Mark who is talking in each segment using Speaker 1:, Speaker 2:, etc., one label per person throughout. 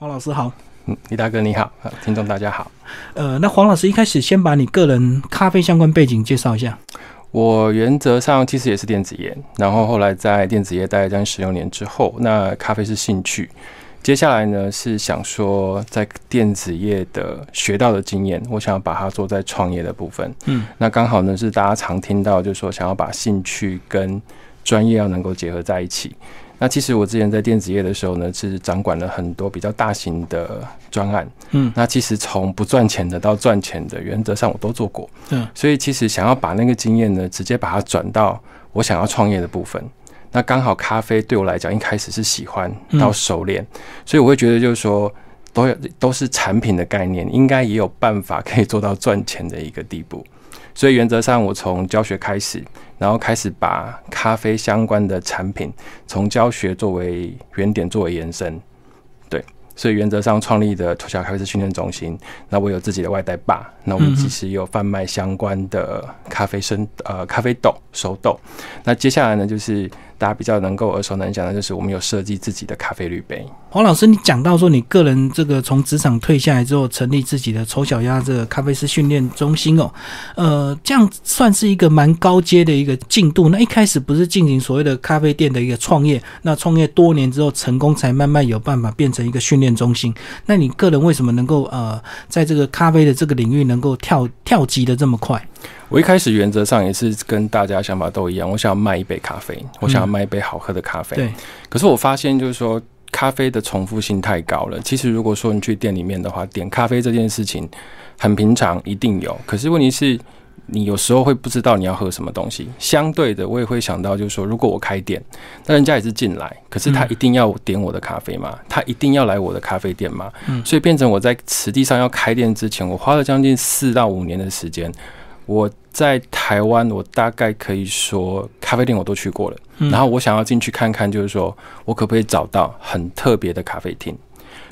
Speaker 1: 黄老师好，
Speaker 2: 嗯，李大哥你好，啊听众大家好。
Speaker 1: 呃，那黄老师一开始先把你个人咖啡相关背景介绍一下。
Speaker 2: 我原则上其实也是电子业，然后后来在电子业待了将近十六年之后，那咖啡是兴趣。接下来呢是想说，在电子业的学到的经验，我想要把它做在创业的部分。
Speaker 1: 嗯，
Speaker 2: 那刚好呢是大家常听到，就是说想要把兴趣跟专业要能够结合在一起。那其实我之前在电子业的时候呢，是掌管了很多比较大型的专案。
Speaker 1: 嗯
Speaker 2: 那其实从不赚钱的到赚钱的，原则上我都做过。
Speaker 1: 嗯，
Speaker 2: 所以其实想要把那个经验呢，直接把它转到我想要创业的部分。那刚好咖啡对我来讲，一开始是喜欢到熟练，所以我会觉得就是说，都有都是产品的概念，应该也有办法可以做到赚钱的一个地步。所以原则上，我从教学开始，然后开始把咖啡相关的产品从教学作为原点作为延伸，对，所以原则上创立的脱小咖啡师训练中心，那我有自己的外带吧，那我们其实有贩卖相关的咖啡生呃咖啡豆熟豆，那接下来呢就是大家比较能够耳熟能详的，就是我们有设计自己的咖啡滤杯，
Speaker 1: 黄老师，你讲到说你个人这个从职场退下来之后，成立自己的丑小鸭这个咖啡师训练中心哦，呃，这样算是一个蛮高阶的一个进度。那一开始不是进行所谓的咖啡店的一个创业，那创业多年之后成功，才慢慢有办法变成一个训练中心。那你个人为什么能够呃，在这个咖啡的这个领域能够跳跳级的这么快？
Speaker 2: 我一开始原则上也是跟大家想法都一样，我想要卖一杯咖啡，我想要卖一杯好喝的咖啡。
Speaker 1: 对，
Speaker 2: 可是我发现就是说，咖啡的重复性太高了。其实如果说你去店里面的话，点咖啡这件事情很平常，一定有。可是问题是，你有时候会不知道你要喝什么东西。相对的，我也会想到就是说，如果我开店，那人家也是进来，可是他一定要点我的咖啡吗？他一定要来我的咖啡店吗？
Speaker 1: 嗯
Speaker 2: 所以变成我在实际上要开店之前，我花了将近四到五年的时间。我在台湾，我大概可以说咖啡店我都去过了，
Speaker 1: 嗯
Speaker 2: 然后我想要进去看看，就是说我可不可以找到很特别的咖啡厅。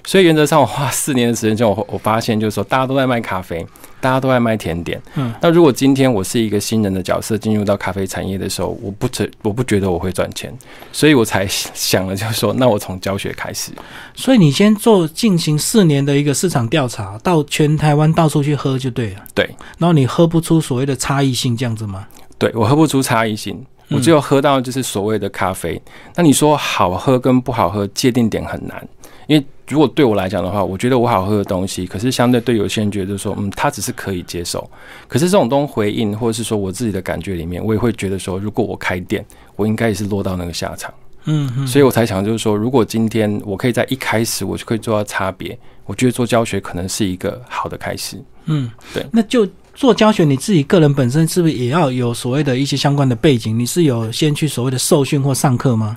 Speaker 2: 所以原则上，我花四年的时间之后，我我发现就是说，大家都在卖咖啡，大家都在卖甜点。
Speaker 1: 嗯，
Speaker 2: 那如果今天我是一个新人的角色进入到咖啡产业的时候，我不觉我不觉得我会赚钱，所以我才想了，就是说，那我从教学开始。
Speaker 1: 所以你先做进行四年的一个市场调查，到全台湾到处去喝就对了。
Speaker 2: 对，
Speaker 1: 然后你喝不出所谓的差异性，这样子吗？
Speaker 2: 对我喝不出差异性，我只有喝到就是所谓的咖啡。那你说好喝跟不好喝界定点很难，因为如果对我来讲的话，我觉得我好喝的东西，可是相对对有些人觉得说，嗯，他只是可以接受。可是这种东西回应，或者是说我自己的感觉里面，我也会觉得说，如果我开店，我应该也是落到那个下场。
Speaker 1: 嗯嗯，
Speaker 2: 所以我才想，就是说，如果今天我可以在一开始我就可以做到差别，我觉得做教学可能是一个好的开始。
Speaker 1: 嗯，
Speaker 2: 对。
Speaker 1: 那就做教学，你自己个人本身是不是也要有所谓的一些相关的背景？你是有先去所谓的受训或上课吗？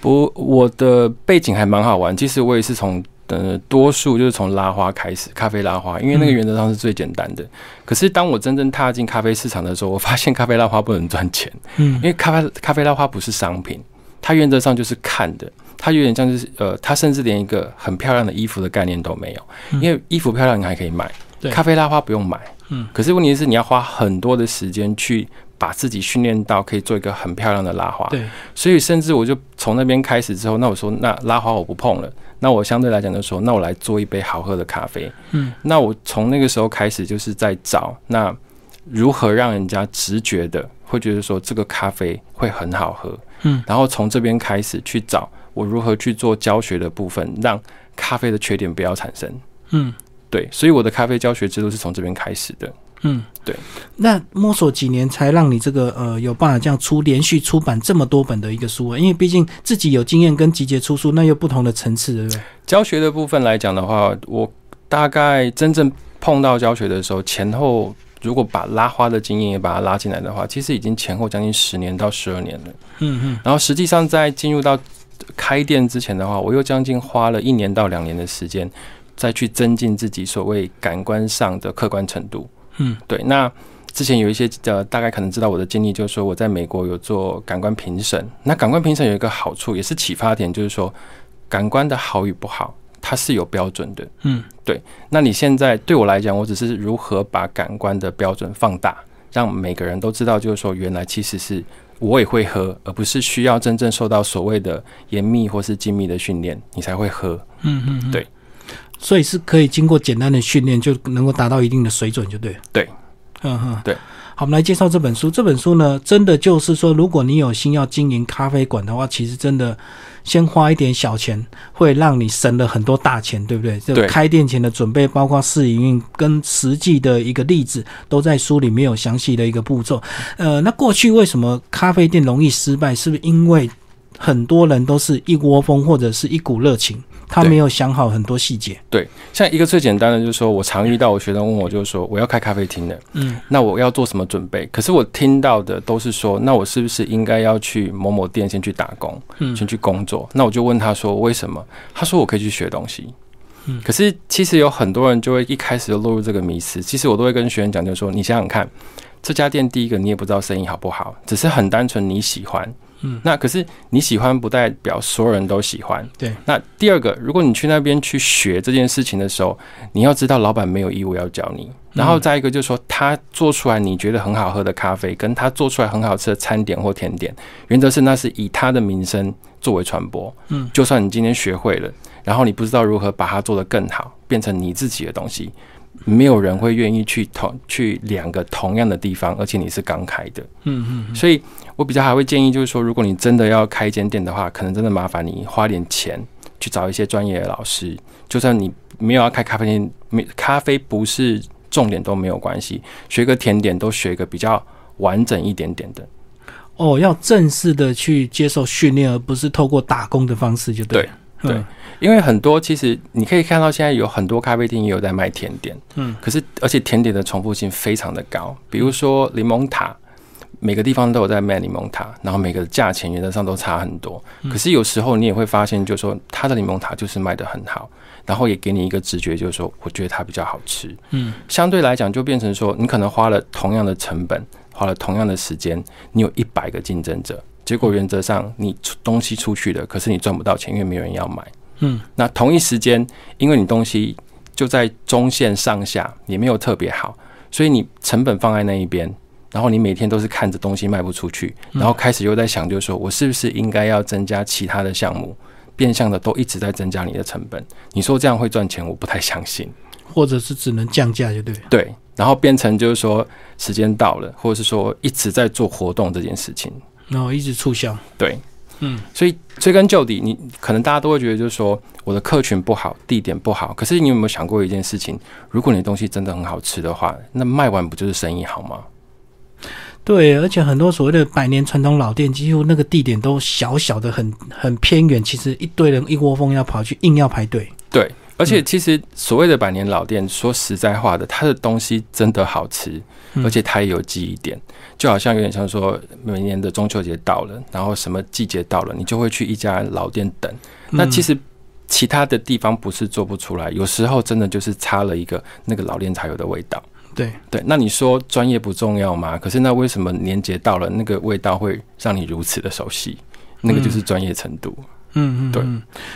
Speaker 2: 不，我的背景还蛮好玩。其实我也是从呃多数就是从拉花开始，咖啡拉花，因为那个原则上是最简单的。可是当我真正踏进咖啡市场的时候，我发现咖啡拉花不能赚钱，
Speaker 1: 嗯
Speaker 2: 因为咖啡咖啡拉花不是商品，它原则上就是看的。它有点像就是呃，它甚至连一个很漂亮的衣服的概念都没有，
Speaker 1: 嗯
Speaker 2: 因为衣服漂亮你还可以买，咖啡拉花不用买，
Speaker 1: 嗯，
Speaker 2: 可是问题是你要花很多的时间去把自己训练到可以做一个很漂亮的拉花，
Speaker 1: 对，
Speaker 2: 所以甚至我就从那边开始之后，那我说那拉花我不碰了，那我相对来讲就说，那我来做一杯好喝的咖啡。
Speaker 1: 嗯，
Speaker 2: 那我从那个时候开始就是在找那如何让人家直觉的会觉得说这个咖啡会很好喝。
Speaker 1: 嗯，
Speaker 2: 然后从这边开始去找我如何去做教学的部分，让咖啡的缺点不要产生。
Speaker 1: 嗯
Speaker 2: 对，所以我的咖啡教学制度是从这边开始的。
Speaker 1: 嗯，
Speaker 2: 对。
Speaker 1: 那摸索几年才让你这个呃有办法这样出连续出版这么多本的一个书啊？因为毕竟自己有经验跟集结出书，那又不同的层次，对不对？
Speaker 2: 教学的部分来讲的话，我大概真正碰到教学的时候，前后如果把拉花的经验也把它拉进来的话，其实已经前后将近十年到十二年了。
Speaker 1: 嗯嗯
Speaker 2: 然后实际上在进入到开店之前的话，我又将近花了一年到两年的时间，再去增进自己所谓感官上的客观程度。
Speaker 1: 嗯，
Speaker 2: 对。那之前有一些呃，大概可能知道我的经历，就是说我在美国有做感官评审。那感官评审有一个好处，也是启发点，就是说感官的好与不好，它是有标准的。
Speaker 1: 嗯，对
Speaker 2: 那你现在对我来讲，我只是如何把感官的标准放大，让每个人都知道，就是说原来其实是我也会喝，而不是需要真正受到所谓的严密或是精密的训练，你才会喝。
Speaker 1: 嗯嗯，
Speaker 2: 对。
Speaker 1: 所以是可以经过简单的训练就能够达到一定的水准，就对了。
Speaker 2: 对，
Speaker 1: 嗯哼，
Speaker 2: 对。
Speaker 1: 好，我们来介绍这本书。这本书呢，真的就是说，如果你有心要经营咖啡馆的话，其实真的先花一点小钱，会让你省了很多大钱，对不对？
Speaker 2: 对。
Speaker 1: 开店前的准备，包括试营运跟实际的一个例子，都在书里面有详细的一个步骤。呃，那过去为什么咖啡店容易失败？是不是因为很多人都是一窝蜂，或者是一股热情？他没有想好很多细节。
Speaker 2: 对，像一个最简单的，就是说我常遇到我学生问我，就是说我要开咖啡厅的，嗯，那我要做什么准备？可是我听到的都是说，那我是不是应该要去某某店先去打工，嗯，先去工作？那我就问他说为什么？他说我可以去学东西。嗯，可是其实有很多人就会一开始就落入这个迷思。其实我都会跟学员讲，就是说你想想看，这家店第一个你也不知道生意好不好，只是很单纯你喜欢。嗯，那可是你喜欢不代表所有人都喜欢。
Speaker 1: 对。
Speaker 2: 那第二个，如果你去那边去学这件事情的时候，你要知道老板没有义务要教你。然后再一个就是说，他做出来你觉得很好喝的咖啡，跟他做出来很好吃的餐点或甜点，原则是那是以他的名声作为传播。嗯。就算你今天学会了，然后你不知道如何把它做得更好，变成你自己的东西。没有人会愿意去同去两个同样的地方，而且你是刚开的，嗯嗯，所以我比较还会建议，就是说，如果你真的要开一间店的话，可能真的麻烦你花点钱去找一些专业的老师，就算你没有要开咖啡店，没咖啡不是重点都没有关系，学个甜点都学个比较完整一点点的。
Speaker 1: 哦，要正式的去接受训练，而不是透过打工的方式就对。
Speaker 2: 对，因为很多其实你可以看到，现在有很多咖啡厅也有在卖甜点，嗯，可是而且甜点的重复性非常的高，比如说柠檬塔，每个地方都有在卖柠檬塔，然后每个价钱原则上都差很多，可是有时候你也会发现，就是说它的柠檬塔就是卖的很好，然后也给你一个直觉，就是说我觉得它比较好吃，嗯，相对来讲就变成说，你可能花了同样的成本，花了同样的时间，你有一百个竞争者。结果原则上，你出东西出去了，可是你赚不到钱，因为没有人要买。嗯，那同一时间，因为你东西就在中线上下，也没有特别好，所以你成本放在那一边，然后你每天都是看着东西卖不出去，然后开始又在想，就是说我是不是应该要增加其他的项目，变相的都一直在增加你的成本。你说这样会赚钱，我不太相信。
Speaker 1: 或者是只能降价就对。
Speaker 2: 对，然后变成就是说时间到了，或者是说一直在做活动这件事情。
Speaker 1: 然后一直促销，
Speaker 2: 对，嗯，所以追根究底，你可能大家都会觉得，就是说我的客群不好，地点不好。可是你有没有想过一件事情？如果你的东西真的很好吃的话，那卖完不就是生意好吗？
Speaker 1: 对，而且很多所谓的百年传统老店，几乎那个地点都小小的，很很偏远，其实一堆人一窝蜂要跑去，硬要排队。
Speaker 2: 对，而且其实所谓的百年老店，说实在话的，它的东西真的好吃。而且它也有记忆点，就好像有点像说，每年的中秋节到了，然后什么季节到了，你就会去一家老店等。那其实其他的地方不是做不出来，有时候真的就是差了一个那个老店才有的味道。
Speaker 1: 对
Speaker 2: 对，那你说专业不重要吗？可是那为什么年节到了，那个味道会让你如此的熟悉？那个就是专业程度。嗯嗯嗯，对，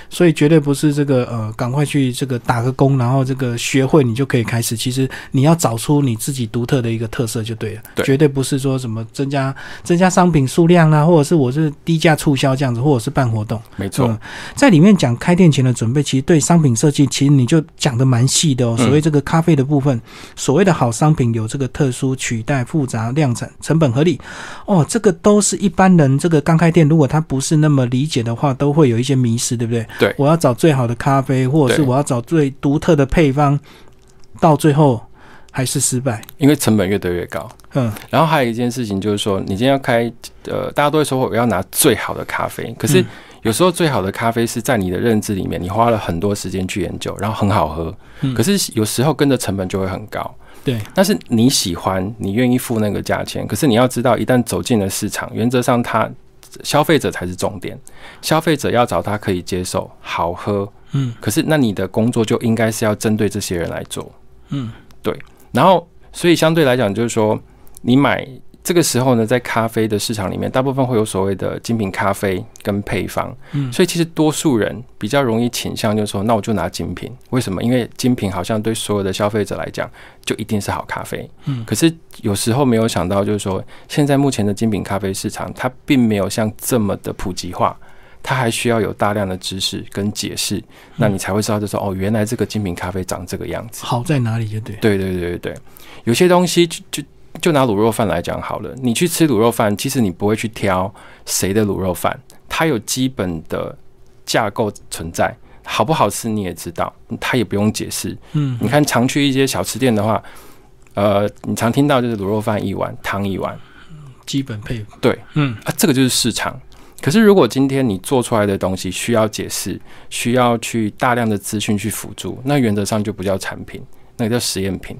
Speaker 1: 所以绝对不是这个呃，赶快去这个打个工，然后这个学会你就可以开始。其实你要找出你自己独特的一个特色就对了，对绝对不是说什么增加增加商品数量啊，或者是我是低价促销这样子，或者是办活动。
Speaker 2: 没错，
Speaker 1: 在里面讲开店前的准备，其实对商品设计，其实你就讲的蛮细的哦。所谓这个咖啡的部分，所谓的好商品有这个特殊取代、复杂、量产、成本合理哦，这个都是一般人这个刚开店，如果他不是那么理解的话，都会。会有一些迷失，对不对？
Speaker 2: 对，
Speaker 1: 我要找最好的咖啡，或者是我要找最独特的配方，到最后还是失败，
Speaker 2: 因为成本越堆越高。嗯，然后还有一件事情就是说，你今天要开，呃，大家都会说我要拿最好的咖啡，可是有时候最好的咖啡是在你的认知里面，你花了很多时间去研究，然后很好喝，可是有时候跟着成本就会很高。
Speaker 1: 对，
Speaker 2: 但是你喜欢，你愿意付那个价钱，可是你要知道，一旦走进了市场，原则上它。消费者才是重点，消费者要找他可以接受、好喝，嗯，可是那你的工作就应该是要针对这些人来做，嗯，对，然后所以相对来讲，就是说你买。这个时候呢，在咖啡的市场里面，大部分会有所谓的精品咖啡跟配方，嗯，所以其实多数人比较容易倾向就是说，那我就拿精品。为什么？因为精品好像对所有的消费者来讲，就一定是好咖啡，嗯。可是有时候没有想到，就是说，现在目前的精品咖啡市场，它并没有像这么的普及化，它还需要有大量的知识跟解释，那你才会知道，就说哦，原来这个精品咖啡长这个样子。
Speaker 1: 好在哪里？就对，
Speaker 2: 对对对对对，有些东西就就就拿卤肉饭来讲好了，你去吃卤肉饭，其实你不会去挑谁的卤肉饭，它有基本的架构存在，好不好吃你也知道，它也不用解释。
Speaker 1: 嗯，
Speaker 2: 你看常去一些小吃店的话，呃，你常听到就是卤肉饭一碗，汤一碗，
Speaker 1: 基本配
Speaker 2: 对，
Speaker 1: 嗯
Speaker 2: 啊，这个就是市场。可是如果今天你做出来的东西需要解释，需要去大量的资讯去辅助，那原则上就不叫产品，那个叫实验品。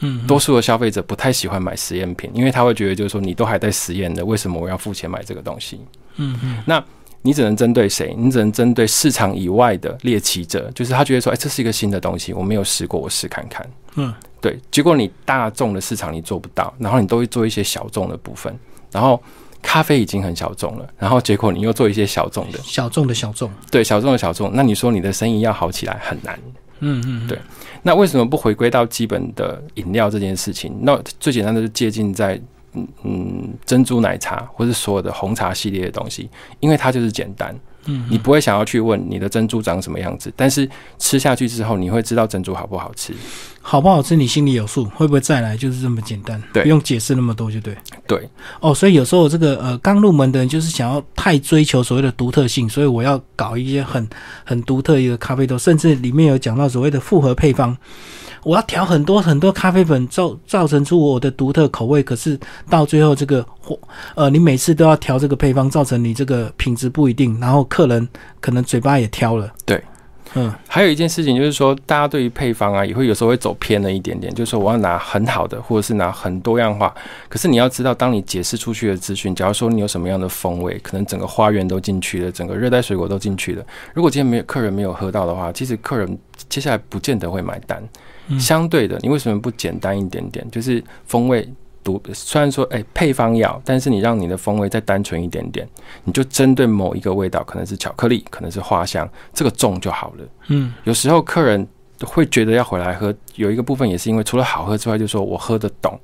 Speaker 1: 嗯，
Speaker 2: 多数的消费者不太喜欢买实验品，因为他会觉得就是说你都还在实验的，为什么我要付钱买这个东西？
Speaker 1: 嗯嗯，
Speaker 2: 那你只能针对谁？你只能针对市场以外的猎奇者，就是他觉得说，哎，这是一个新的东西，我没有试过，我试看看。
Speaker 1: 嗯，
Speaker 2: 对。结果你大众的市场你做不到，然后你都会做一些小众的部分，然后咖啡已经很小众了，然后结果你又做一些小众的，
Speaker 1: 小众的小众，
Speaker 2: 对，小众的小众，那你说你的生意要好起来很难。
Speaker 1: 嗯嗯，
Speaker 2: 对那为什么不回归到基本的饮料这件事情？那最简单的是接近在嗯嗯珍珠奶茶或是所有的红茶系列的东西，因为它就是简单。
Speaker 1: 嗯，
Speaker 2: 你不会想要去问你的珍珠长什么样子，但是吃下去之后，你会知道珍珠好不好吃。
Speaker 1: 好不好吃你心里有数，会不会再来就是这么简单，
Speaker 2: 对
Speaker 1: 不用解释那么多就对。
Speaker 2: 对，
Speaker 1: 哦，所以有时候这个呃刚入门的人就是想要太追求所谓的独特性，所以我要搞一些很很独特一个咖啡豆，甚至里面有讲到所谓的复合配方，我要调很多很多咖啡粉，造造成出我的独特口味，可是到最后这个或呃你每次都要调这个配方，造成你这个品质不一定，然后客人可能嘴巴也挑了。
Speaker 2: 对。
Speaker 1: 嗯
Speaker 2: 还有一件事情就是说，大家对于配方啊，也会有时候会走偏了一点点，就是说我要拿很好的，或者是拿很多样化。可是你要知道，当你解释出去的资讯，假如说你有什么样的风味，可能整个花园都进去了，整个热带水果都进去了。如果今天没有客人没有喝到的话，其实客人接下来不见得会买单。
Speaker 1: 嗯
Speaker 2: 相对的，你为什么不简单一点点？就是风味独，虽然说哎、配方要，但是你让你的风味再单纯一点点，你就针对某一个味道，可能是巧克力，可能是花香，这个重就好了。
Speaker 1: 嗯
Speaker 2: 有时候客人会觉得要回来喝，有一个部分也是因为除了好喝之外，就说我喝得懂。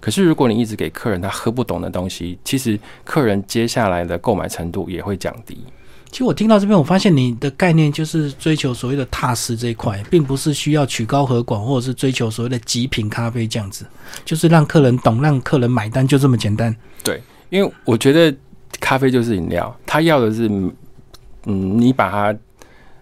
Speaker 2: 可是如果你一直给客人他喝不懂的东西，其实客人接下来的购买程度也会降低。
Speaker 1: 其实我听到这边，我发现你的概念就是追求所谓的踏实这一块，并不是需要曲高和寡，或者是追求所谓的极品咖啡这样子，就是让客人懂，让客人买单，就这么简单。
Speaker 2: 对因为我觉得咖啡就是饮料，他要的是，嗯，你把它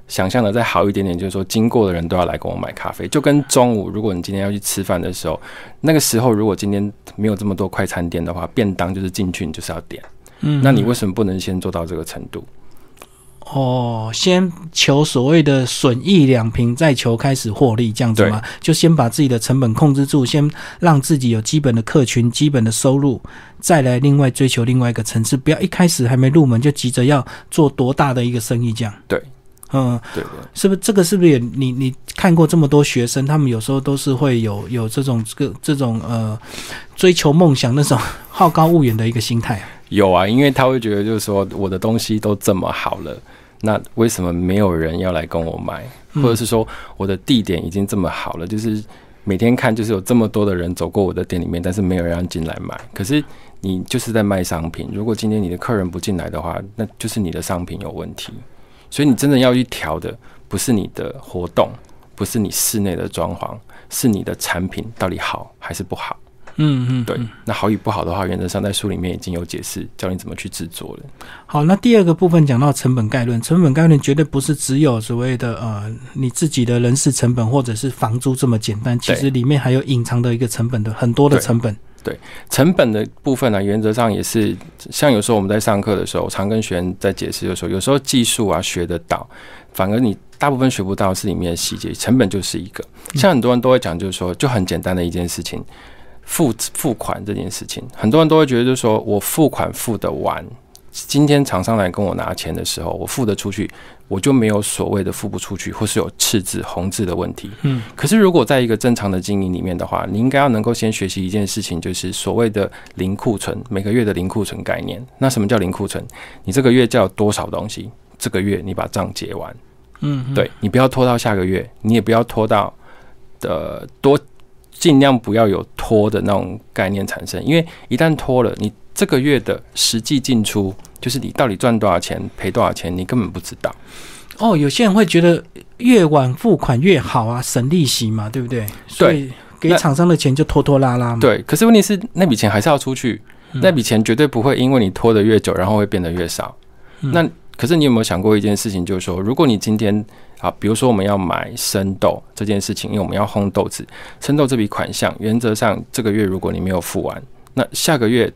Speaker 2: 想象的再好一点点，就是说经过的人都要来跟我买咖啡，就跟中午如果你今天要去吃饭的时候，那个时候如果今天没有这么多快餐店的话，便当就是进去你就是要点，
Speaker 1: 嗯
Speaker 2: 那你为什么不能先做到这个程度？
Speaker 1: 哦，先求所谓的损益两平，再求开始获利，这样子吗？就先把自己的成本控制住，先让自己有基本的客群、基本的收入，再来另外追求另外一个层次，不要一开始还没入门就急着要做多大的一个生意，这样。
Speaker 2: 对，
Speaker 1: 嗯，
Speaker 2: 对对。
Speaker 1: 是不是这个是不是也你你看过这么多学生，他们有时候都是会有有这种这个这种呃追求梦想那种好高骛远的一个心态啊？
Speaker 2: 有啊，因为他会觉得就是说我的东西都这么好了，那为什么没有人要来跟我买？
Speaker 1: 嗯
Speaker 2: 或者是说我的地点已经这么好了，就是每天看就是有这么多的人走过我的店里面，但是没有人要进来买。可是你就是在卖商品，如果今天你的客人不进来的话，那就是你的商品有问题。所以你真的要去调的，不是你的活动，不是你室内的装潢，是你的产品到底好还是不好。
Speaker 1: 嗯嗯，
Speaker 2: 对
Speaker 1: 嗯，
Speaker 2: 那好与不好的话，原则上在书里面已经有解释，教你怎么去制作了。
Speaker 1: 好，那第二个部分讲到成本概论，成本概论绝对不是只有所谓的呃你自己的人事成本或者是房租这么简单，其实里面还有隐藏的一个成本的很多的成本。
Speaker 2: 对成本的部分呢，原则上也是像有时候我们在上课的时候，常跟学员在解释的时候，有时候技术啊学得到，反而你大部分学不到是里面的细节，成本就是一个。像很多人都会讲，就是说就很简单的一件事情，付付款这件事情，很多人都会觉得就是说我付款付得完。今天厂商来跟我拿钱的时候，我付得出去，我就没有所谓的付不出去，或是有赤字、红字的问题。
Speaker 1: 嗯，
Speaker 2: 可是如果在一个正常的经营里面的话，你应该要能够先学习一件事情，就是所谓的零库存，每个月的零库存概念。那什么叫零库存？你这个月叫多少东西，这个月你把账结完。
Speaker 1: 嗯，嗯，
Speaker 2: 对你不要拖到下个月，你也不要拖到的多，尽量不要有拖的那种概念产生，因为一旦拖了，你这个月的实际进出，就是你到底赚多少钱、赔多少钱，你根本不知道。
Speaker 1: 哦，有些人会觉得越晚付款越好啊，省利息嘛，对不对？所以给厂商的钱就拖拖拉拉嘛。
Speaker 2: 对，可是问题是那笔钱还是要出去，那笔钱绝对不会因为你拖得越久，然后会变得越少。那可是你有没有想过一件事情，就是说，如果你今天啊，比如说我们要买生豆这件事情，因为我们要烘豆子，生豆这笔款项，原则上这个月如果你没有付完，那下个月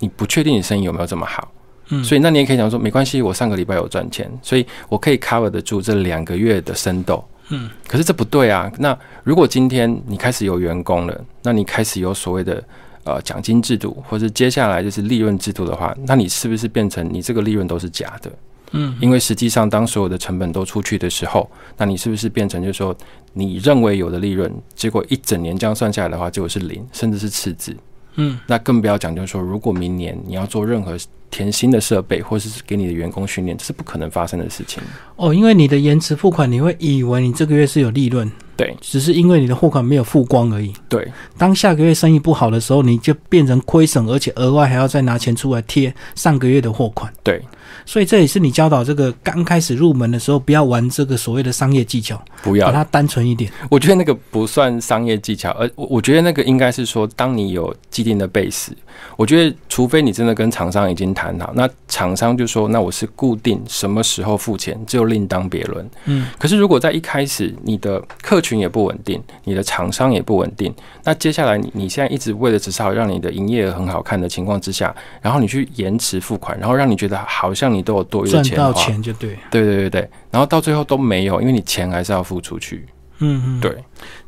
Speaker 2: 你不确定你生意有没有这么好。嗯，所以那你也可以讲说，没关系，我上个礼拜有赚钱，所以我可以 cover 得住这两个月的生豆。嗯，可是这不对啊。那如果今天你开始有员工了，那你开始有所谓的呃奖金制度，或者接下来就是利润制度的话，那你是不是变成你这个利润都是假的？嗯，因为实际上当所有的成本都出去的时候，那你是不是变成就是说你认为有的利润，结果一整年这样算下来的话，结果是零，甚至是赤字。嗯，那更不要讲，就是说，如果明年你要做任何填新的设备，或是给你的员工训练，这是不可能发生的事情。
Speaker 1: 哦，因为你的延迟付款，你会以为你这个月是有利润，
Speaker 2: 对，
Speaker 1: 只是因为你的货款没有付光而已。
Speaker 2: 对，
Speaker 1: 当下个月生意不好的时候，你就变成亏损，而且额外还要再拿钱出来贴上个月的货款。
Speaker 2: 对。
Speaker 1: 所以这也是你教导这个刚开始入门的时候，不要玩这个所谓的商业技巧，
Speaker 2: 不要
Speaker 1: 把它单纯一点。
Speaker 2: 我觉得那个不算商业技巧，而我我觉得那个应该是说，当你有既定的 base，我觉得除非你真的跟厂商已经谈好，那厂商就说那我是固定什么时候付钱，就另当别论。嗯，可是如果在一开始你的客群也不稳定，你的厂商也不稳定，那接下来你你现在一直为了只是好让你的营业额很好看的情况之下，然后你去延迟付款，然后让你觉得好像。你都有多余的钱
Speaker 1: 赚到钱就对，
Speaker 2: 对对对对，然后到最后都没有，因为你钱还是要付出去。嗯嗯，对，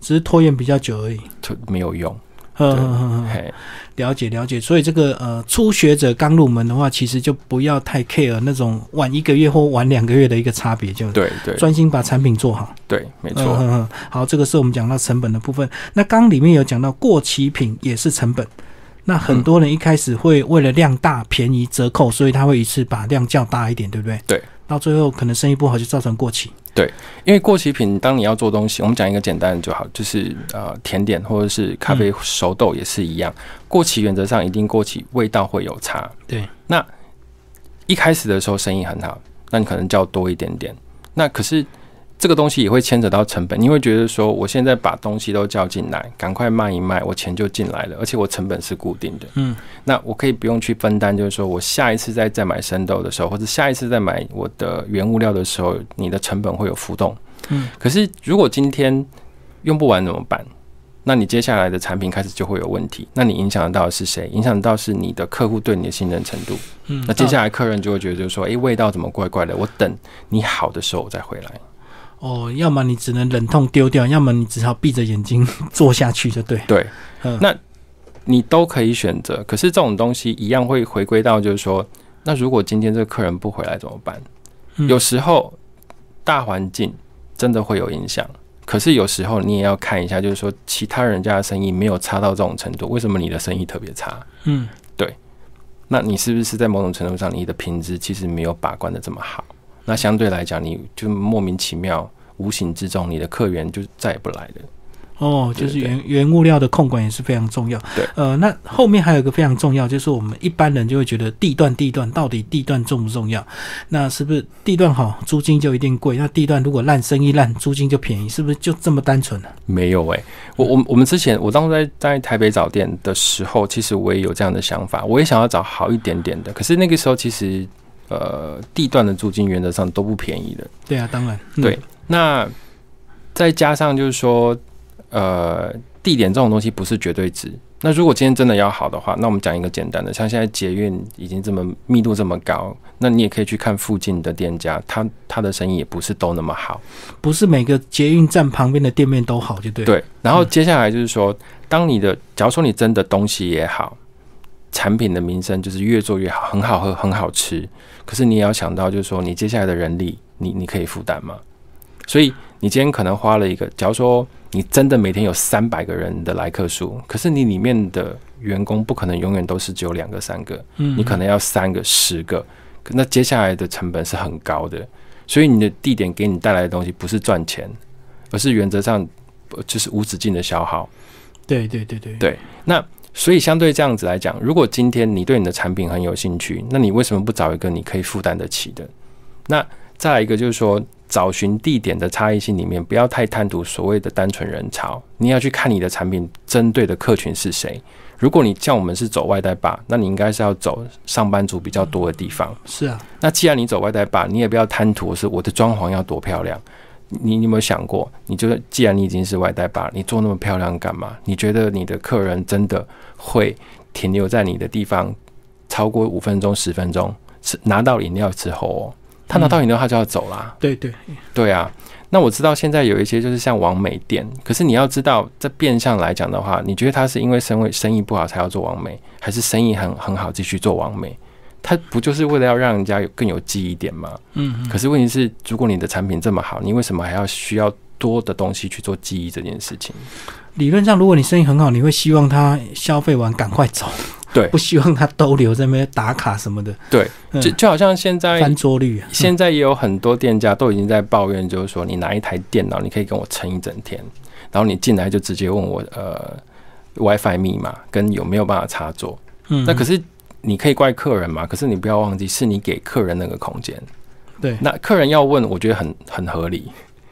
Speaker 1: 只是拖延比较久而已，
Speaker 2: 没有用。
Speaker 1: 了解了解，所以这个呃初学者刚入门的话，其实就不要太 care 那种晚一个月或晚两个月的一个差别，就
Speaker 2: 对对，
Speaker 1: 专心把产品做好。
Speaker 2: 对，没错。
Speaker 1: 好，这个是我们讲到成本的部分。那刚里面有讲到过期品也是成本。那很多人一开始会为了量大便宜折扣，所以他会一次把量较大一点，对不对？
Speaker 2: 对。
Speaker 1: 到最后可能生意不好，就造成过期。
Speaker 2: 对，因为过期品，当你要做东西，我们讲一个简单的就好，就是呃甜点或者是咖啡熟豆也是一样，过期原则上一定过期，味道会有差。
Speaker 1: 对。
Speaker 2: 那一开始的时候生意很好，那你可能叫多一点点。那可是。这个东西也会牵扯到成本，你会觉得说，我现在把东西都叫进来，赶快卖一卖，我钱就进来了，而且我成本是固定的。嗯，那我可以不用去分担，就是说我下一次再再买生豆的时候，或者下一次再买我的原物料的时候，你的成本会有浮动。嗯，可是如果今天用不完怎么办？那你接下来的产品开始就会有问题，那你影响得到的是谁？影响到是你的客户对你的信任程度。嗯，那接下来客人就会觉得就是说，诶，味道怎么怪怪的？我等你好的时候我再回来。
Speaker 1: 哦，要么你只能忍痛丢掉，要么你只好闭着眼睛 做下去，就对。
Speaker 2: 对，那你都可以选择。可是这种东西一样会回归到，就是说，那如果今天这个客人不回来怎么办？有时候大环境真的会有影响，可是有时候你也要看一下，就是说其他人家的生意没有差到这种程度，为什么你的生意特别差？嗯，对。那你是不是在某种程度上，你的品质其实没有把关的这么好？那相对来讲，你就莫名其妙、无形之中，你的客源就再也不来了。
Speaker 1: 哦，就是原原物料的控管也是非常重要。
Speaker 2: 对，
Speaker 1: 呃，那后面还有一个非常重要，就是我们一般人就会觉得地段地段到底地段重不重要？那是不是地段好，租金就一定贵？那地段如果烂，生意烂，租金就便宜？是不是就这么单纯呢？
Speaker 2: 没有诶，我我我们之前我当时在在台北找店的时候，其实我也有这样的想法，我也想要找好一点点的。可是那个时候其实。呃，地段的租金原则上都不便宜的。
Speaker 1: 对啊，当然。
Speaker 2: 对，那再加上就是说，呃，地点这种东西不是绝对值。那如果今天真的要好的话，那我们讲一个简单的，像现在捷运已经这么密度这么高，那你也可以去看附近的店家，他他的生意也不是都那么好。
Speaker 1: 不是每个捷运站旁边的店面都好，就对。
Speaker 2: 对。然后接下来就是说，当你的假如说你真的东西也好。产品的名声就是越做越好，很好喝，很好吃。可是你也要想到，就是说你接下来的人力，你你可以负担吗？所以你今天可能花了一个，假如说你真的每天有三百个人的来客数，可是你里面的员工不可能永远都是只有两个、三个，嗯，你可能要三个、十个，那接下来的成本是很高的。所以你的地点给你带来的东西不是赚钱，而是原则上就是无止境的消耗。
Speaker 1: 对对对对
Speaker 2: 对，那。所以相对这样子来讲，如果今天你对你的产品很有兴趣，那你为什么不找一个你可以负担得起的？那再来一个就是说，找寻地点的差异性里面，不要太贪图所谓的单纯人潮，你要去看你的产品针对的客群是谁。如果你像我们是走外带吧，那你应该是要走上班族比较多的地方。
Speaker 1: 是啊，
Speaker 2: 那既然你走外带吧，你也不要贪图是我的装潢要多漂亮。你你有没有想过，你就是既然你已经是外带吧，你做那么漂亮干嘛？你觉得你的客人真的会停留在你的地方超过五分钟、十分钟？是拿到饮料之后哦，他拿到饮料他就要走啦。
Speaker 1: 对对
Speaker 2: 对啊，那我知道现在有一些就是像王美店，可是你要知道，这变相来讲的话，你觉得他是因为生意生意不好才要做王美，还是生意很很好继续做王美？他不就是为了要让人家有更有记忆点吗？嗯。可是问题是，如果你的产品这么好，你为什么还要需要多的东西去做记忆这件事情？
Speaker 1: 理论上，如果你生意很好，你会希望他消费完赶快走，
Speaker 2: 对，
Speaker 1: 不希望他逗留在那边打卡什么的。
Speaker 2: 对，就就好像现在
Speaker 1: 翻桌率，啊
Speaker 2: 现在也有很多店家都已经在抱怨，就是说你拿一台电脑，你可以跟我撑一整天，然后你进来就直接问我呃 WiFi 密码跟有没有办法插座。嗯，那可是你可以怪客人嘛？可是你不要忘记，是你给客人那个空间。
Speaker 1: 对，
Speaker 2: 那客人要问，我觉得很很合理。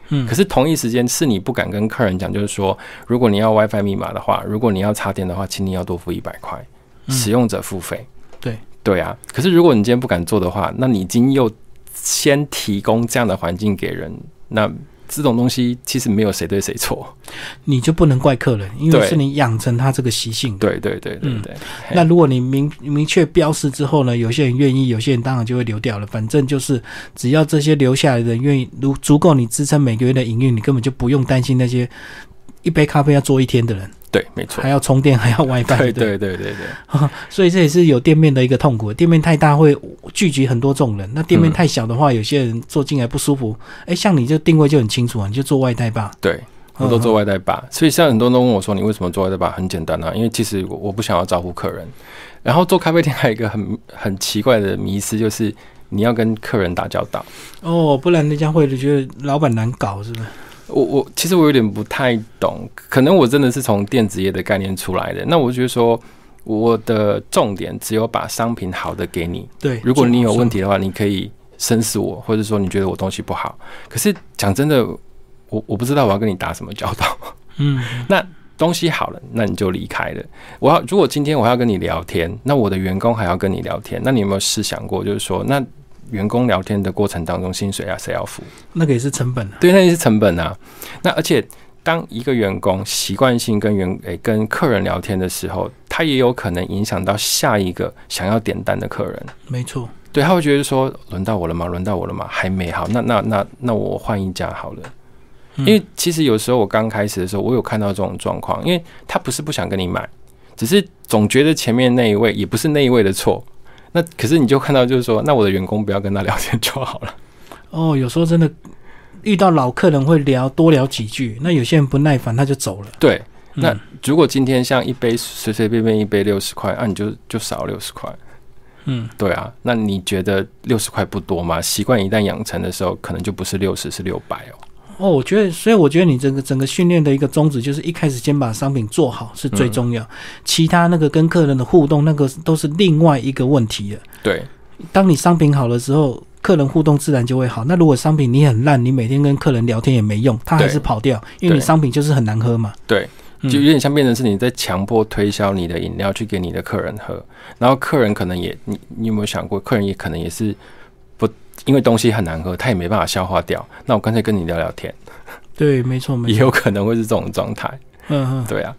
Speaker 2: 嗯，可是同一时间是你不敢跟客人讲，就是说，如果你要 WiFi 密码的话，如果你要插电的话，请你要多付一百块，使用者付费。
Speaker 1: 对，
Speaker 2: 对啊。可是如果你今天不敢做的话，那你已经又先提供这样的环境给人，那。这种东西其实没有谁对谁错，
Speaker 1: 你就不能怪客人，因为是你养成他这个习性。
Speaker 2: 对对对对对。
Speaker 1: 那如果你明明确标示之后呢，有些人愿意，有些人当然就会留掉了。反正就是只要这些留下来的人愿意，如足够你支撑每个月的营运，你根本就不用担心那些一杯咖啡要做一天的人。
Speaker 2: 对，没错，
Speaker 1: 还要充电，还要 WiFi，
Speaker 2: 对对对对对，
Speaker 1: 所以这也是有店面的一个痛苦。店面太大会聚集很多众人，那店面太小的话，有些人坐进来不舒服。哎，像你这定位就很清楚啊，你就做外带吧。
Speaker 2: 对，我都做外带吧。所以像很多人都问我说：“你为什么做外带吧？”很简单啊，因为其实我我不想要招呼客人。然后做咖啡店还有一个很很奇怪的迷思，就是你要跟客人打交道
Speaker 1: 哦，不然人家会觉得老板难搞，是不是？
Speaker 2: 我我其实我有点不太懂，可能我真的是从电子业的概念出来的。那我觉得说，我的重点只有把商品好的给你。
Speaker 1: 对，
Speaker 2: 如果你有问题的话，你可以申诉我，或者说你觉得我东西不好。可是讲真的，我我不知道我要跟你打什么交道。嗯，那东西好了，那你就离开了。我要如果今天我要跟你聊天，那我的员工还要跟你聊天，那你有没有试想过，就是说那？员工聊天的过程当中，薪水啊谁要付？
Speaker 1: 那个也是成本啊。
Speaker 2: 对，那也是成本啊。那而且，当一个员工习惯性跟员诶跟客人聊天的时候，他也有可能影响到下一个想要点单的客人。
Speaker 1: 没错，
Speaker 2: 对，他会觉得说，轮到我了吗？轮到我了吗？还没好，那那那那我换一家好了。因为其实有时候我刚开始的时候，我有看到这种状况，因为他不是不想跟你买，只是总觉得前面那一位也不是那一位的错。那可是你就看到，就是说，那我的员工不要跟他聊天就好了。
Speaker 1: 哦，有时候真的遇到老客人会聊多聊几句，那有些人不耐烦他就走了。
Speaker 2: 对，那如果今天像一杯随随便便一杯六十块，那你就就少六十块。嗯，对啊，那你觉得六十块不多吗？习惯一旦养成的时候，可能就不是六十，是六百哦。
Speaker 1: 哦，我觉得，所以我觉得你整个整个训练的一个宗旨，就是一开始先把商品做好是最重要，其他那个跟客人的互动，那个都是另外一个问题了。
Speaker 2: 对，
Speaker 1: 当你商品好了之后，客人互动自然就会好。那如果商品你很烂，你每天跟客人聊天也没用，他还是跑掉，因为你商品就是很难喝嘛。
Speaker 2: 对，就有点像变成是你在强迫推销你的饮料去给你的客人喝，然后客人可能也，你你有没有想过，客人也可能也是。因为东西很难喝，他也没办法消化掉。那我干脆跟你聊聊天。
Speaker 1: 对，没错，没
Speaker 2: 错，也有可能会是这种状态。嗯嗯，对啊。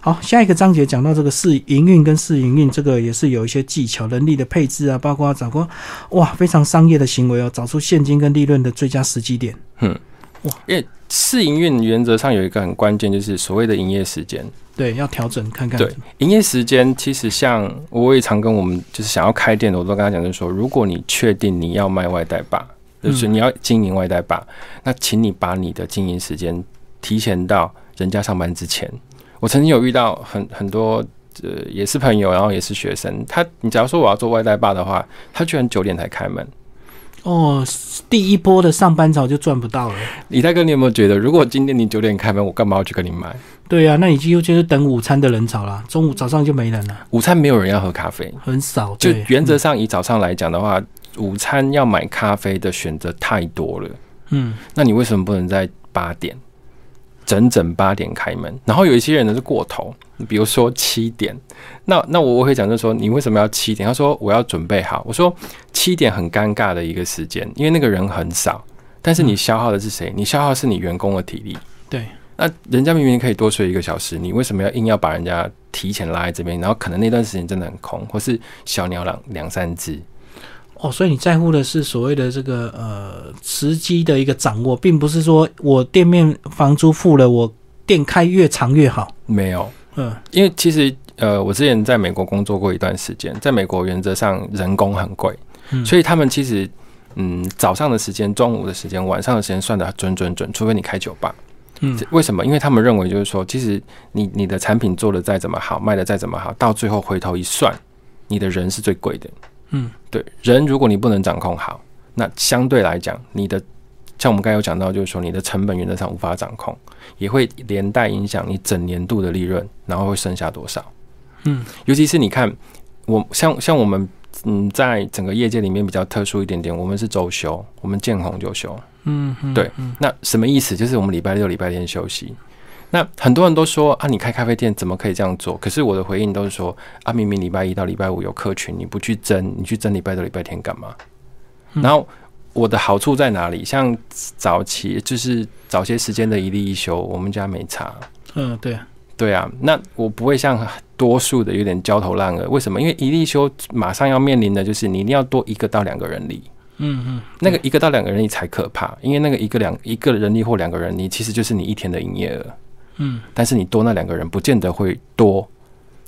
Speaker 1: 好，下一个章节讲到这个试营运跟试营运，这个也是有一些技巧、人力的配置啊，包括找个哇非常商业的行为哦，找出现金跟利润的最佳时机点。嗯，
Speaker 2: 哇，因为试营运原则上有一个很关键，就是所谓的营业时间。
Speaker 1: 对，要调整看看。
Speaker 2: 对，营业时间其实像我也常跟我们就是想要开店的，我都跟他讲，就是说，如果你确定你要卖外带吧，就是你要经营外带吧，那请你把你的经营时间提前到人家上班之前。我曾经有遇到很很多呃，也是朋友，然后也是学生，他你假如说我要做外带吧的话，他居然九点才开门。
Speaker 1: 哦，第一波的上班早就赚不到了。
Speaker 2: 李大哥，你有没有觉得，如果今天你九点开门，我干嘛要去跟你买？
Speaker 1: 对呀、啊，那你几乎就是等午餐的人潮啦，中午早上就没人了，
Speaker 2: 午餐没有人要喝咖啡，
Speaker 1: 很少。
Speaker 2: 就原则上以早上来讲的话，午餐要买咖啡的选择太多了。
Speaker 1: 嗯
Speaker 2: 那你为什么不能在八点，整整八点开门？然后有一些人呢是过头，比如说七点，那那我我会讲就是说，你为什么要七点？他说我要准备好。我说七点很尴尬的一个时间，因为那个人很少，但是你消耗的是谁？你消耗的是你员工的体力。
Speaker 1: 对，
Speaker 2: 那人家明明可以多睡一个小时，你为什么要硬要把人家提前拉在这边？然后可能那段时间真的很空，或是小鸟两两三只。
Speaker 1: 哦，所以你在乎的是所谓的这个呃时机的一个掌握，并不是说我店面房租付了，我店开越长越好。
Speaker 2: 没有，
Speaker 1: 嗯
Speaker 2: 因为其实呃，我之前在美国工作过一段时间，在美国原则上人工很贵，
Speaker 1: 嗯
Speaker 2: 所以他们其实嗯早上的时间、中午的时间、晚上的时间算的准准准，除非你开酒吧。
Speaker 1: 嗯
Speaker 2: 为什么？因为他们认为就是说，其实你你的产品做的再怎么好，卖的再怎么好，到最后回头一算，你的人是最贵的。
Speaker 1: 嗯，
Speaker 2: 对，人如果你不能掌控好，那相对来讲，你的像我们刚才有讲到，就是说你的成本原则上无法掌控，也会连带影响你整年度的利润，然后会剩下多少。
Speaker 1: 嗯，
Speaker 2: 尤其是你看，我像像我们嗯，在整个业界里面比较特殊一点点，我们是周休，我们见红就休。
Speaker 1: 嗯嗯，
Speaker 2: 对
Speaker 1: 嗯
Speaker 2: 那什么意思？就是我们礼拜六、礼拜天休息。那很多人都说啊，你开咖啡店怎么可以这样做？可是我的回应都是说啊，明明礼拜一到礼拜五有客群，你不去争，你去争礼拜六、礼拜天干嘛？
Speaker 1: 嗯
Speaker 2: 然后我的好处在哪里？像早期就是早些时间的一例一休，我们家没差。
Speaker 1: 嗯对啊，
Speaker 2: 对啊，那我不会像多数的有点焦头烂额。为什么？因为一例休马上要面临的就是你一定要多一个到两个人力。
Speaker 1: 嗯嗯，
Speaker 2: 那个一个到两个人力才可怕，因为那个一个两一个人力或两个人力，其实就是你一天的营业额。
Speaker 1: 嗯，
Speaker 2: 但是你多那两个人，不见得会多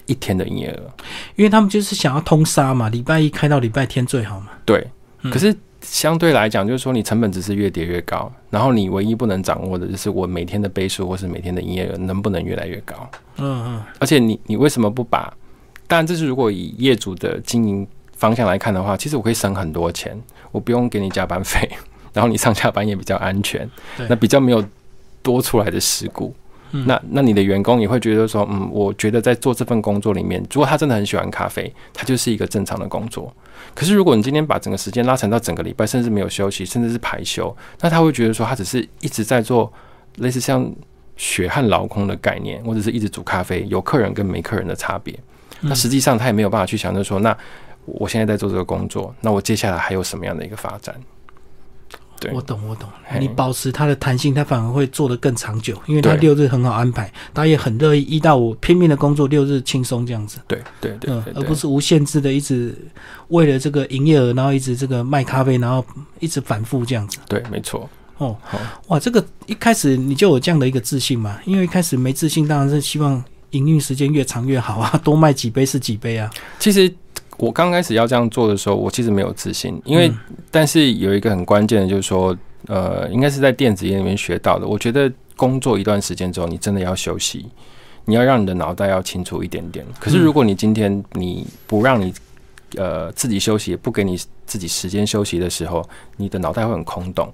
Speaker 2: 一天的营业额。
Speaker 1: 因为他们就是想要通杀嘛，礼拜一开到礼拜天最好嘛。
Speaker 2: 对，
Speaker 1: 嗯
Speaker 2: 可是相对来讲，就是说你成本只是越叠越高，然后你唯一不能掌握的就是我每天的倍数或是每天的营业额能不能越来越高。
Speaker 1: 嗯嗯
Speaker 2: 而且你你为什么不把？当然，这是如果以业主的经营方向来看的话，其实我可以省很多钱，我不用给你加班费，然后你上下班也比较安全，那比较没有多出来的事故。
Speaker 1: 嗯
Speaker 2: 那那你的员工也会觉得说，嗯，我觉得在做这份工作里面，如果他真的很喜欢咖啡，他就是一个正常的工作。可是如果你今天把整个时间拉长到整个礼拜，甚至没有休息，甚至是排休，那他会觉得说，他只是一直在做类似像血汗劳工的概念，或者是一直煮咖啡，有客人跟没客人的差别。那实际上他也没有办法去想，就是说，那我现在在做这个工作，那我接下来还有什么样的一个发展？对
Speaker 1: 我懂我懂。你保持它的弹性，它反而会做得更长久，因为它六日很好安排，大家也很乐意一到五拼命的工作，六日轻松这样子。
Speaker 2: 对对对
Speaker 1: 而不是无限制的一直为了这个营业额，然后一直这个卖咖啡，然后一直反复这样子。
Speaker 2: 对，没错。
Speaker 1: 哦
Speaker 2: 好，
Speaker 1: 哇，这个一开始你就有这样的一个自信嘛？因为一开始没自信，当然是希望营运时间越长越好啊，多卖几杯是几杯啊。
Speaker 2: 其实我刚开始要这样做的时候，我其实没有自信，因为、
Speaker 1: 嗯
Speaker 2: 但是有一个很关键的，就是说，呃，应该是在电子业里面学到的。我觉得工作一段时间之后，你真的要休息，你要让你的脑袋要清楚一点点。可是如果你今天你不让你呃自己休息，也不给你自己时间休息的时候，你的脑袋会很空洞。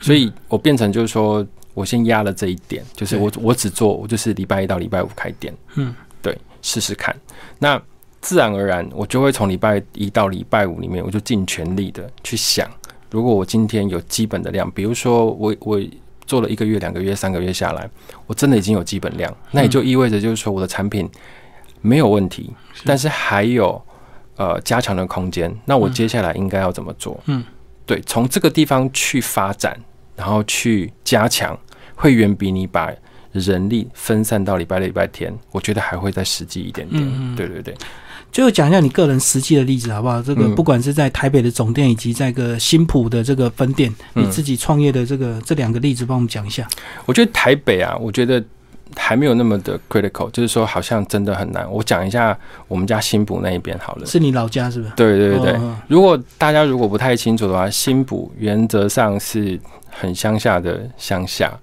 Speaker 2: 所以我变成就是说我先压了这一点，就是我我只做我就是礼拜一到礼拜五开店，
Speaker 1: 嗯，
Speaker 2: 对，试试看。那自然而然，我就会从礼拜一到礼拜五里面，我就尽全力的去想，如果我今天有基本的量，比如说我我做了一个月、两个月、三个月下来，我真的已经有基本量，那也就意味着就是说我的产品没有问题，但是还有呃加强的空间。那我接下来应该要怎么做？
Speaker 1: 嗯，
Speaker 2: 对，从这个地方去发展，然后去加强，会远比你把人力分散到礼拜六、礼拜天，我觉得还会再实际一点点。
Speaker 1: 嗯嗯
Speaker 2: 对对对。
Speaker 1: 最后讲一下你个人实际的例子好不好？这个
Speaker 2: 嗯
Speaker 1: 不管是在台北的总店，以及在个新浦的这个分店，
Speaker 2: 嗯
Speaker 1: 你自己创业的这个这两个例子，帮我们讲一下。
Speaker 2: 我觉得台北啊，我觉得还没有那么的 critical，就是说好像真的很难。我讲一下我们家新浦那一边好了。
Speaker 1: 是你老家是不是？
Speaker 2: 对对对对，
Speaker 1: 哦
Speaker 2: 如果大家如果不太清楚的话，新浦原则上是很乡下的乡下，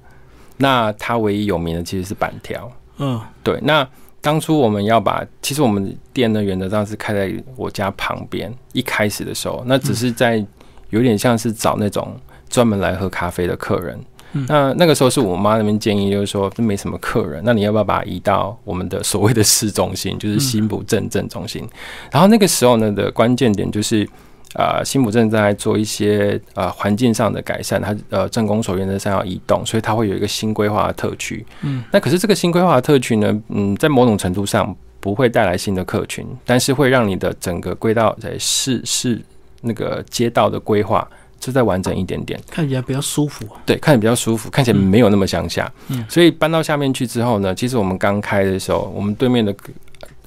Speaker 2: 那它唯一有名的其实是板条。
Speaker 1: 嗯
Speaker 2: 对，那当初我们要把，其实我们店呢原则上是开在我家旁边。一开始的时候，那只是在有点像是找那种专门来喝咖啡的客人。那那个时候是我妈那边建议，就是说这没什么客人，那你要不要把它移到我们的所谓的市中心，就是新浦镇镇中心？然后那个时候呢的关键点就是。啊，新浦镇在做一些呃环境上的改善，它呃镇公所原则上要移动，所以它会有一个新规划的特区。嗯，那可是这个新规划的特区呢，嗯，在某种程度上不会带来新的客群，但是会让你的整个轨道在市市那个街道的规划就再完整一点点，
Speaker 1: 看起来比较舒服。
Speaker 2: 对，看起来比较舒服，看起来没有那么乡下。嗯，所以搬到下面去之后呢，其实我们刚开的时候，我们对面的。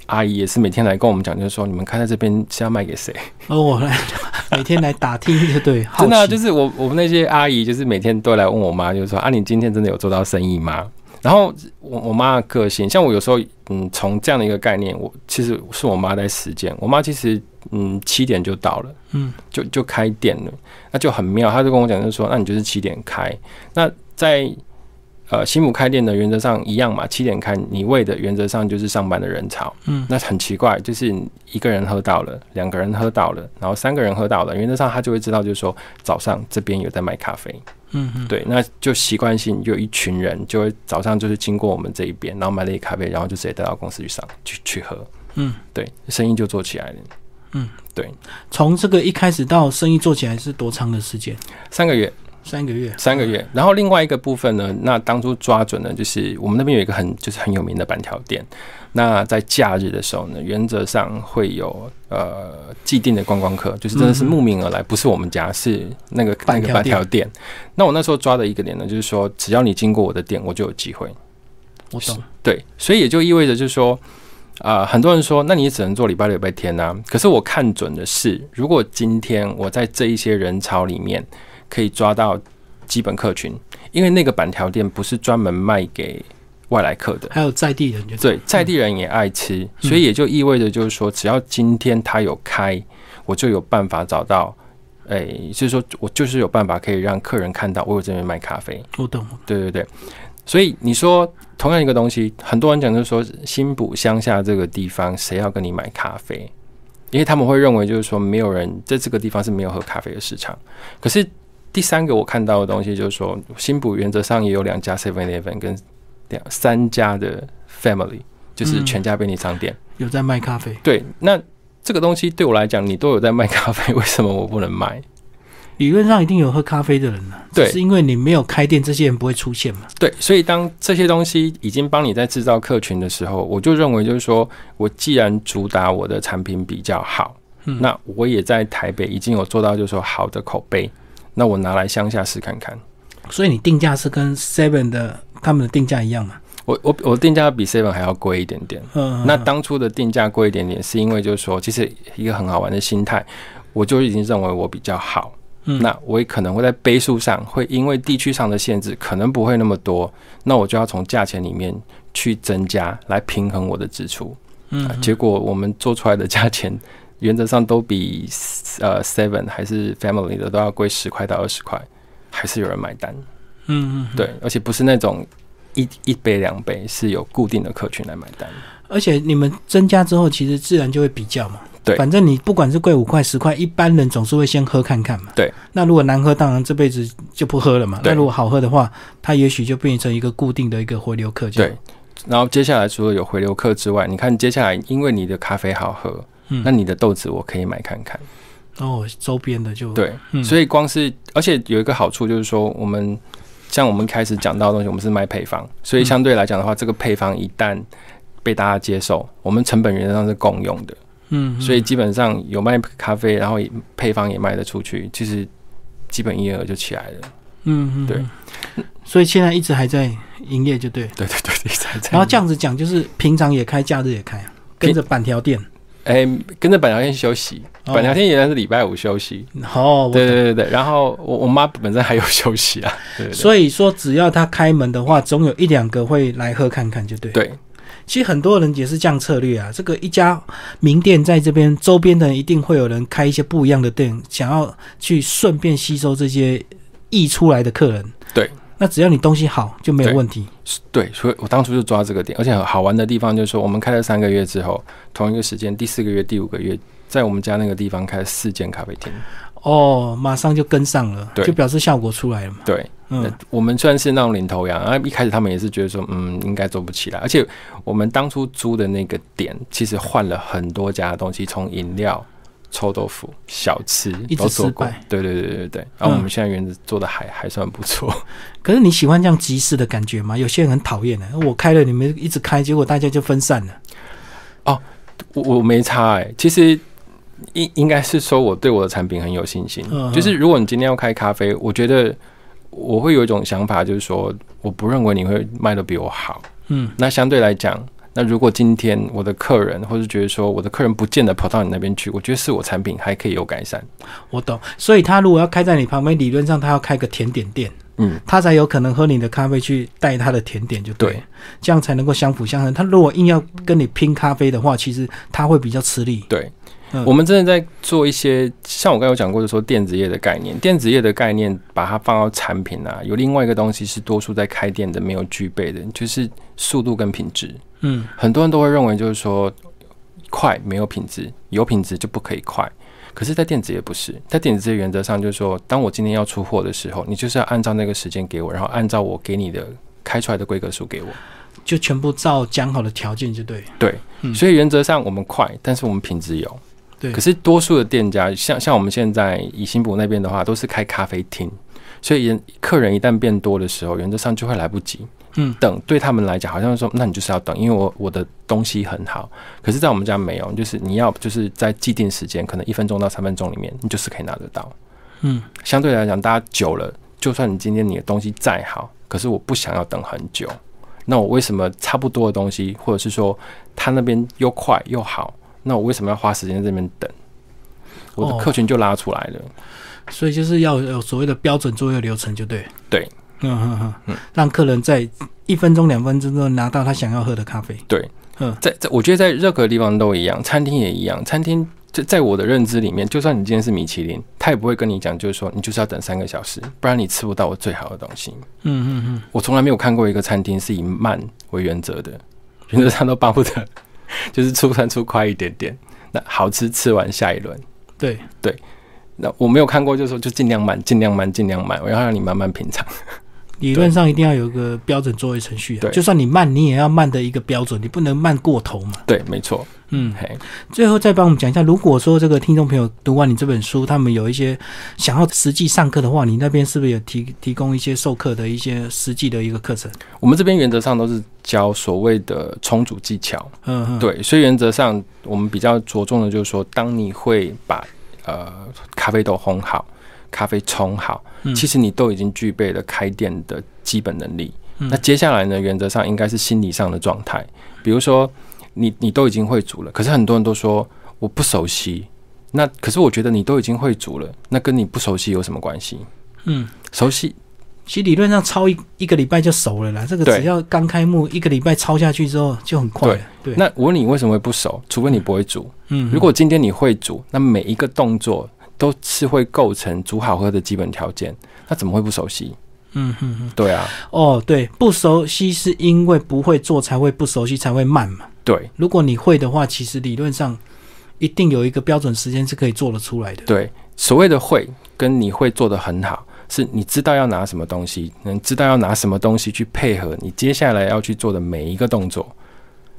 Speaker 2: 阿姨也是每天来跟我们讲，就是说你们开在这边是要卖给谁？
Speaker 1: 哦，我来每天来打听，就对，
Speaker 2: 真的就是我我们那些阿姨，就是每天都来问我妈，就是说啊，你今天真的有做到生意吗？然后我我妈的个性，像我有时候嗯，从这样的一个概念，我其实是我妈在实践。我妈其实嗯七点就到了，嗯，就就开店了，那就很妙。她就跟我讲，就是说，那你就是七点开，那在。呃，新姆开店的原则上一样嘛，七点开，你为的原则上就是上班的人潮。嗯，那很奇怪，就是一个人喝到了，两个人喝到了，然后三个人喝到了，原则上他就会知道，就是说早上这边有在卖咖啡。嗯嗯，对，那就习惯性就一群人就会早上就是经过我们这一边，然后买了一咖啡，然后就直接带到公司去上去去喝。嗯，对，生意就做起来了。嗯，对，
Speaker 1: 从这个一开始到生意做起来是多长的时间？
Speaker 2: 三个月。
Speaker 1: 三个月，
Speaker 2: 三个月。然后另外一个部分呢，那当初抓准呢，就是我们那边有一个很就是很有名的板条店。那在假日的时候呢，原则上会有呃既定的观光客，就是真的是慕名而来，不是我们家，是那个那个板条店。那我那时候抓的一个点呢，就是说只要你经过我的店，我就有机会。
Speaker 1: 我懂。
Speaker 2: 对，所以也就意味着就是说，啊，很多人说，那你只能做礼拜六、礼拜天呐。可是我看准的是，如果今天我在这一些人潮里面。可以抓到基本客群，因为那个板条店不是专门卖给外来客的，
Speaker 1: 还有在地人，
Speaker 2: 对，在地人也爱吃，所以也就意味着就是说，只要今天他有开，我就有办法找到，哎，就是说我就是有办法可以让客人看到我有这边卖咖啡。
Speaker 1: 我懂，
Speaker 2: 对对对，所以你说同样一个东西，很多人讲就是说新埔乡下这个地方，谁要跟你买咖啡？因为他们会认为就是说没有人在这个地方是没有喝咖啡的市场，可是。第三个我看到的东西就是说，新浦原则上也有两家 Seven Eleven 跟两三家的 Family，就是全家便利商店
Speaker 1: 有在卖咖啡。
Speaker 2: 对，那这个东西对我来讲，你都有在卖咖啡，为什么我不能卖？
Speaker 1: 理论上一定有喝咖啡的人呢，对，是因为你没有开店，这些人不会出现嘛？
Speaker 2: 对，所以当这些东西已经帮你在制造客群的时候，我就认为就是说我既然主打我的产品比较好，那我也在台北已经有做到就是说好的口碑。那我拿来乡下试看看，
Speaker 1: 所以你定价是跟 Seven 的他们的定价一样吗？
Speaker 2: 我我我定价比 Seven 还要贵一点点。嗯，那当初的定价贵一点点，是因为就是说，其实一个很好玩的心态，我就已经认为我比较好。嗯，那我也可能会在杯数上会因为地区上的限制，可能不会那么多，那我就要从价钱里面去增加来平衡我的支出。嗯，结果我们做出来的价钱。原则上都比呃 Seven 还是 Family 的都要贵十块到二十块，还是有人买单。嗯嗯，对，而且不是那种一一杯两杯，是有固定的客群来买单。
Speaker 1: 而且你们增加之后，其实自然就会比较嘛。
Speaker 2: 对，
Speaker 1: 反正你不管是贵五块十块，一般人总是会先喝看看嘛。
Speaker 2: 对，
Speaker 1: 那如果难喝，当然这辈子就不喝了嘛。那如果好喝的话，它也许就变成一个固定的一个回流客。
Speaker 2: 对，然后接下来除了有回流客之外，你看接下来因为你的咖啡好喝。那你的豆子我可以买看看，
Speaker 1: 哦，周边的就
Speaker 2: 对，所以光是而且有一个好处就是说，我们像我们开始讲到的东西，我们是卖配方，所以相对来讲的话，这个配方一旦被大家接受，我们成本原则上是共用的，嗯，所以基本上有卖咖啡，然后配方也卖得出去，其实基本营业额就起来了，嗯嗯，对，
Speaker 1: 所以现在一直还在营业，就对，
Speaker 2: 对对对，一直还在。
Speaker 1: 然后这样子讲，就是平常也开，假日也开，跟着板条店。
Speaker 2: 哎，跟着板条天休息，板条天原来是礼拜五休息。
Speaker 1: 哦，
Speaker 2: 对对对对，然后我我妈本身还有休息啊。
Speaker 1: 所以说，只要他开门的话，总有一两个会来喝看看，就对。
Speaker 2: 对，
Speaker 1: 其实很多人也是这样策略啊。这个一家名店在这边周边的，一定会有人开一些不一样的店，想要去顺便吸收这些溢出来的客人。
Speaker 2: 对。
Speaker 1: 那只要你东西好就没有问题，
Speaker 2: 对，所以我当初就抓这个点，而且好玩的地方就是说，我们开了三个月之后，同一个时间，第四个月、第五个月，在我们家那个地方开了四间咖啡厅，
Speaker 1: 哦，马上就跟上了，就表示效果出来了嘛。
Speaker 2: 对，
Speaker 1: 嗯，
Speaker 2: 我们算是那种领头羊，然后一开始他们也是觉得说，嗯，应该做不起来。而且我们当初租的那个点，其实换了很多家的东西，从饮料、臭豆腐、小吃
Speaker 1: 一直
Speaker 2: 都做过
Speaker 1: 失败。
Speaker 2: 对对对对对。然后我
Speaker 1: 嗯
Speaker 2: 们现在园子做的还还算不错。
Speaker 1: 可是你喜欢这样集市的感觉吗？有些人很讨厌的，我开了你们一直开，结果大家就分散了。
Speaker 2: 哦我我没差哎、其实应应该是说我对我的产品很有信心。
Speaker 1: 嗯
Speaker 2: 就是如果你今天要开咖啡，我觉得我会有一种想法，就是说我不认为你会卖的比我好。
Speaker 1: 嗯
Speaker 2: 那相对来讲，那如果今天我的客人，或是觉得说我的客人不见得跑到你那边去，我觉得是我产品还可以有改善。
Speaker 1: 我懂。所以他如果要开在你旁边，理论上他要开个甜点店，
Speaker 2: 嗯，
Speaker 1: 他才有可能喝你的咖啡去带他的甜点，就对这样才能够相辅相成。他如果硬要跟你拼咖啡的话，其实他会比较吃力。
Speaker 2: 对。
Speaker 1: 嗯
Speaker 2: 我们真的在做一些，像我刚才有讲过，的说电子业的概念，电子业的概念把它放到产品啊，有另外一个东西是多数在开店的没有具备的，就是速度跟品质。
Speaker 1: 嗯
Speaker 2: 很多人都会认为就是说快没有品质，有品质就不可以快。可是，在电子业不是，在电子业原则上就是说，当我今天要出货的时候，你就是要按照那个时间给我，然后按照我给你的开出来的规格数给我。
Speaker 1: 就全部照讲好的条件就对。
Speaker 2: 对，
Speaker 1: 嗯
Speaker 2: 所以原则上我们快，但是我们品质有。
Speaker 1: 对
Speaker 2: 可是多数的店家，像像我们现在以新埔那边的话，都是开咖啡厅，所以人客人一旦变多的时候，原则上就会来不及。
Speaker 1: 嗯
Speaker 2: 等对他们来讲，好像说，那你就是要等，因为我我的东西很好。可是，在我们家没有，就是你要就是在既定时间，可能一分钟到三分钟里面，你就是可以拿得到。
Speaker 1: 嗯，
Speaker 2: 相对来讲，大家久了，就算你今天你的东西再好，可是我不想要等很久。那我为什么差不多的东西，或者是说他那边又快又好，那我为什么要花时间在这边等？我的
Speaker 1: 哦
Speaker 2: 客群就拉出来了。
Speaker 1: 所以就是要有所谓的标准作业流程，就对。
Speaker 2: 对，
Speaker 1: 嗯嗯嗯
Speaker 2: 嗯，
Speaker 1: 让客人在一分钟、两分钟之内拿到他想要喝的咖啡。
Speaker 2: 对，
Speaker 1: 嗯
Speaker 2: 在在我觉得在任何地方都一样，餐厅也一样。餐厅在在我的认知里面，就算你今天是米其林，他也不会跟你讲，就是说你就是要等三个小时，不然你吃不到我最好的东西。
Speaker 1: 嗯嗯嗯，
Speaker 2: 我从来没有看过一个餐厅是以慢为原则的，原则上都巴不得就是出餐出快一点点，那好吃吃完下一轮。
Speaker 1: 对对，
Speaker 2: 那我没有看过，就是说就尽量慢，尽量慢，尽量慢，我要让你慢慢品尝。
Speaker 1: 理论上一定要有一个标准作业程序、啊。
Speaker 2: 对
Speaker 1: 就算你慢，你也要慢的一个标准，你不能慢过头嘛。
Speaker 2: 对，没错。
Speaker 1: 嗯，
Speaker 2: 嘿，
Speaker 1: 最后再帮我们讲一下，如果说这个听众朋友读完你这本书，他们有一些想要实际上课的话，你那边是不是有提提供一些授课的一些实际的一个课程？
Speaker 2: 我们这边原则上都是教所谓的重组技巧。
Speaker 1: 嗯嗯，，
Speaker 2: 对，所以原则上我们比较着重的就是说，当你会把呃咖啡豆烘好、咖啡冲好，
Speaker 1: 嗯
Speaker 2: 其实你都已经具备了开店的基本能力。
Speaker 1: 嗯
Speaker 2: 那接下来呢，原则上应该是心理上的状态，比如说你你都已经会煮了，可是很多人都说我不熟悉。那可是我觉得你都已经会煮了，那跟你不熟悉有什么关系？
Speaker 1: 嗯，
Speaker 2: 熟悉
Speaker 1: 其实理论上抄一一个礼拜就熟了啦，这个只要刚开幕一个礼拜抄下去之后就很快了。对，
Speaker 2: 那我问你为什么会不熟？除非你不会煮。
Speaker 1: 嗯，
Speaker 2: 如果今天你会煮，那每一个动作都是会构成煮好喝的基本条件，那怎么会不熟悉？
Speaker 1: 嗯嗯嗯，
Speaker 2: 对啊，
Speaker 1: 哦，对，不熟悉是因为不会做才会不熟悉才会慢嘛。
Speaker 2: 对
Speaker 1: 如果你会的话，其实理论上一定有一个标准时间是可以做得出来的。
Speaker 2: 对，所谓的会跟你会做得很好，是你知道要拿什么东西，能知道要拿什么东西去配合你接下来要去做的每一个动作。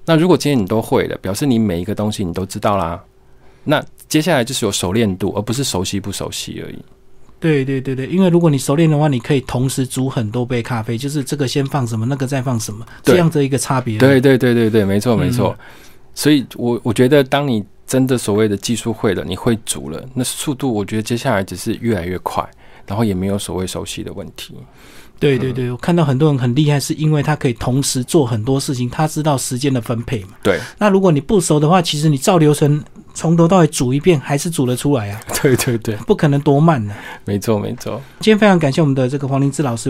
Speaker 2: 那如果今天你都会了，表示你每一个东西你都知道啦。那接下来就是有熟练度，而不是熟悉不熟悉而已。
Speaker 1: 对对对对，因为如果你熟练的话，你可以同时煮很多杯咖啡，就是这个先放什么，那个再放什么，这样的一个差别。
Speaker 2: 对对对对对，没错没错。
Speaker 1: 嗯
Speaker 2: 所以我我觉得，当你真的所谓的技术会了，你会煮了，那速度我觉得接下来只是越来越快，然后也没有所谓熟悉的问题。
Speaker 1: 对对对，我看到很多人很厉害，是因为他可以同时做很多事情，他知道时间的分配嘛。
Speaker 2: 对
Speaker 1: 那如果你不熟的话，其实你照流程从头到尾煮一遍，还是煮得出来啊，
Speaker 2: 对对对，
Speaker 1: 不可能多慢呢、
Speaker 2: 没错没错。
Speaker 1: 今天非常感谢我们的这个黄灵芝老师。